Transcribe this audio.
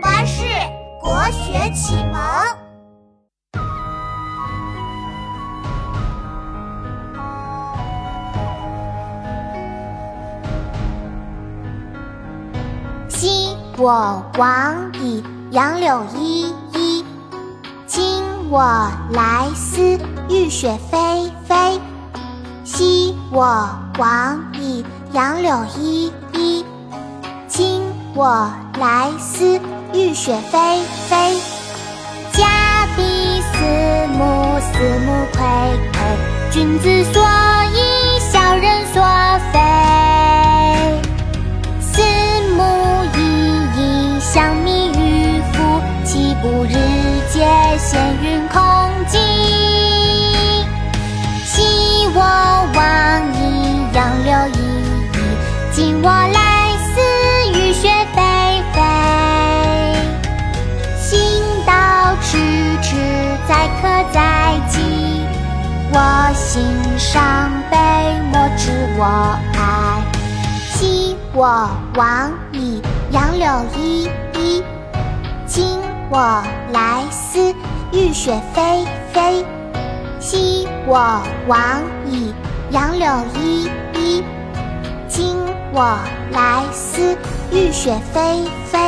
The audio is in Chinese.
巴士国学启蒙。昔我往矣，杨柳依依。今我来思，雨雪霏霏。昔我往矣，杨柳依依。我来思，雨雪霏霏。家必思母，思母睽睽。君子所以小人所非。思母已矣，相弥于夫，岂不日节先云空心伤悲，莫知我哀。昔我往矣，杨柳依依。今我来思，雨雪霏霏。昔我往矣，杨柳依依。今我来思，雨雪霏霏。